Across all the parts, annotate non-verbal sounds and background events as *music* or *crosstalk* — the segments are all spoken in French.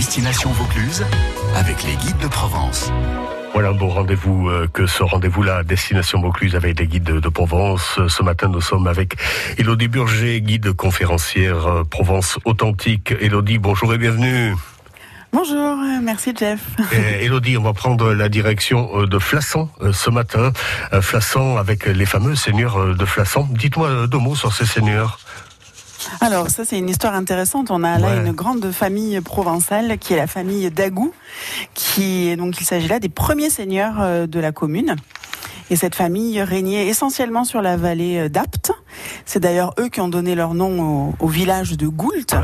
Destination Vaucluse avec les guides de Provence. Voilà un beau rendez-vous euh, que ce rendez-vous-là, Destination Vaucluse avec les guides de, Provence. Ce matin, nous sommes avec Elodie Burger, guide conférencière euh, Provence authentique. Elodie, bonjour et bienvenue. Bonjour, euh, merci Jeff. Elodie, *laughs* on va prendre la direction de Flassan ce matin. Flassan avec les fameux seigneurs de Flassan. Dites-moi deux mots sur ces seigneurs. Alors ça c'est une histoire intéressante. On a là une grande famille provençale qui est la famille Dagou, qui donc il s'agit là des premiers seigneurs euh, de la commune. Et cette famille régnait essentiellement sur la vallée euh, d'Apt. C'est d'ailleurs eux qui ont donné leur nom au, village de Goult.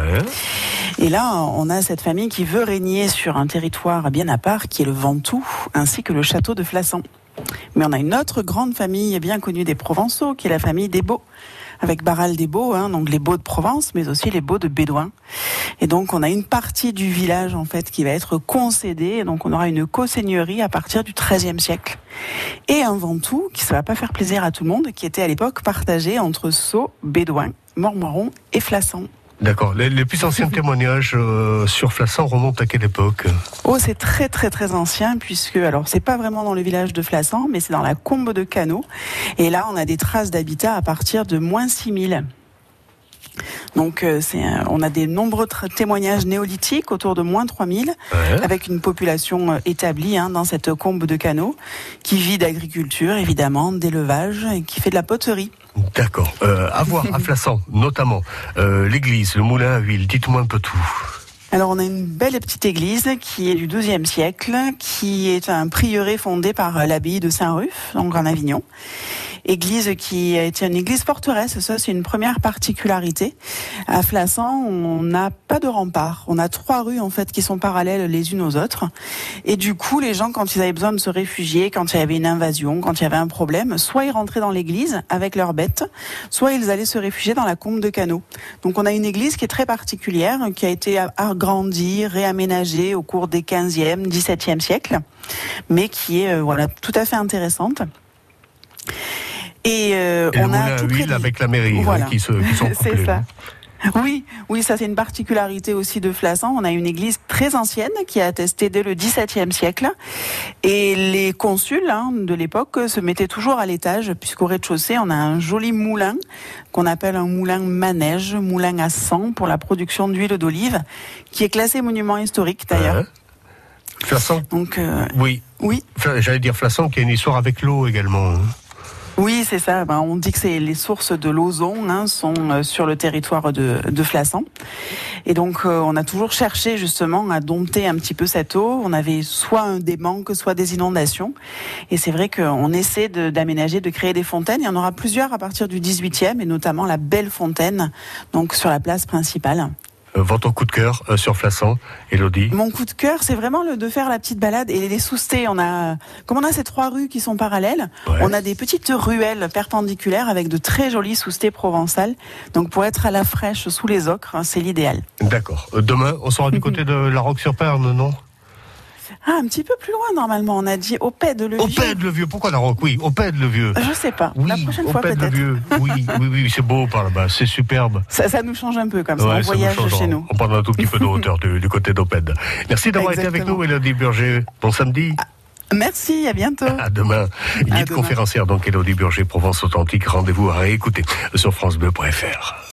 Et là, on a cette famille qui veut régner sur un territoire bien à part, qui est le Ventoux, ainsi que le château de Flassan. Mais on a une autre grande famille bien connue des Provençaux, qui est la famille des Beaux avec Barral des Beaux, hein, donc les Beaux de Provence, mais aussi les Beaux de Bédouin. Et donc on a une partie du village en fait qui va être concédée, et donc on aura une co-seigneurie à partir du XIIIe siècle. Et un Ventoux, qui ne va pas faire plaisir à tout le monde, qui était à l'époque partagé entre Sceaux, Bédouin, Mormoron et Flassan. D'accord. Les, plus anciens témoignages euh, sur Flassan remontent à quelle époque? Oh, c'est très très très ancien puisque alors c'est pas vraiment dans le village de Flassan, mais c'est dans la combe de Cano. Et là, on a des traces d'habitat à partir de moins 6000. Donc euh, c'est, on a des nombreux témoignages néolithiques autour de moins 3000, avec une population euh, établie hein, dans cette combe de canaux, qui vit d'agriculture évidemment, d'élevage et qui fait de la poterie. D'accord. Euh, à voir à Flassan, *laughs* notamment euh, l'église, le moulin à huile. Dites-moi un peu tout. Alors on a une belle petite église qui est du XIIe siècle, qui est un prieuré fondé par l'abbaye de Saint-Ruf, donc en Avignon église qui est une église forteresse. Ça, c'est une première particularité. À Flassan, on n'a pas de rempart. On a trois rues, en fait, qui sont parallèles les unes aux autres. Et du coup, les gens, quand ils avaient besoin de se réfugier, quand il y avait une invasion, quand il y avait un problème, soit ils rentraient dans l'église avec leurs bêtes, soit ils allaient se réfugier dans la combe de Canot. Donc, on a une église qui est très particulière, qui a été agrandie, réaménagée au cours des 15e, 17e siècles, mais qui est, euh, voilà, tout à fait intéressante. Et, euh, on a tout huile avec la mairie hein, qui, se, qui sont *laughs* C'est ça. Oui, oui, ça c'est une particularité aussi de Flassan. On a une église très ancienne qui a attesté dès le XVIIe siècle, et les consuls hein, de l'époque se mettaient toujours à l'étage, puisqu'au rez-de-chaussée on a un joli moulin qu'on appelle un moulin manège, moulin à sang pour la production d'huile d'olive, qui est classé monument historique d'ailleurs. Flassan. Donc euh, oui, oui. J'allais dire Flassan qui a une histoire avec l'eau également. Oui, c'est ça. Ben, on dit que les sources de l'ozon hein, sont euh, sur le territoire de, de Flassan. Et donc, euh, on a toujours cherché justement à dompter un petit peu cette eau. On avait soit des manques, soit des inondations. Et c'est vrai qu'on essaie d'aménager, de, créer des fontaines. Il y en aura plusieurs à partir du 18e, et notamment la belle fontaine, donc sur la place principale. Euh, votre coup de cœur euh, sur Flassan, Elodie Mon coup de cœur, c'est vraiment le de faire la petite balade et les soustés. On a, comme on a ces trois rues qui sont parallèles, on a des petites ruelles perpendiculaires avec de très jolies soustés provençales. Donc pour être à la fraîche sous les ocres, hein, c'est l'idéal. D'accord. Euh, demain, on sera du côté *laughs* de la Roque-sur-Perne, non? Ah, un petit peu plus loin, normalement. On a dit Opède le vieux. Opède le vieux. Pourquoi la roque? Oui, Opède le vieux. Je sais pas. la prochaine fois, peut-être. vieux. Oui, oui, oui, c'est beau par là-bas. C'est superbe. Ça, nous change un peu comme ça. on voyage chez nous. On prend un tout petit peu de hauteur du, côté d'Opède. Merci d'avoir été avec nous, Elodie Burger. Bon samedi. Ah, merci, à bientôt. À demain. Guide conférencière, donc Elodie Burger, Provence Authentique. Rendez-vous à réécouter sur FranceBleu.fr.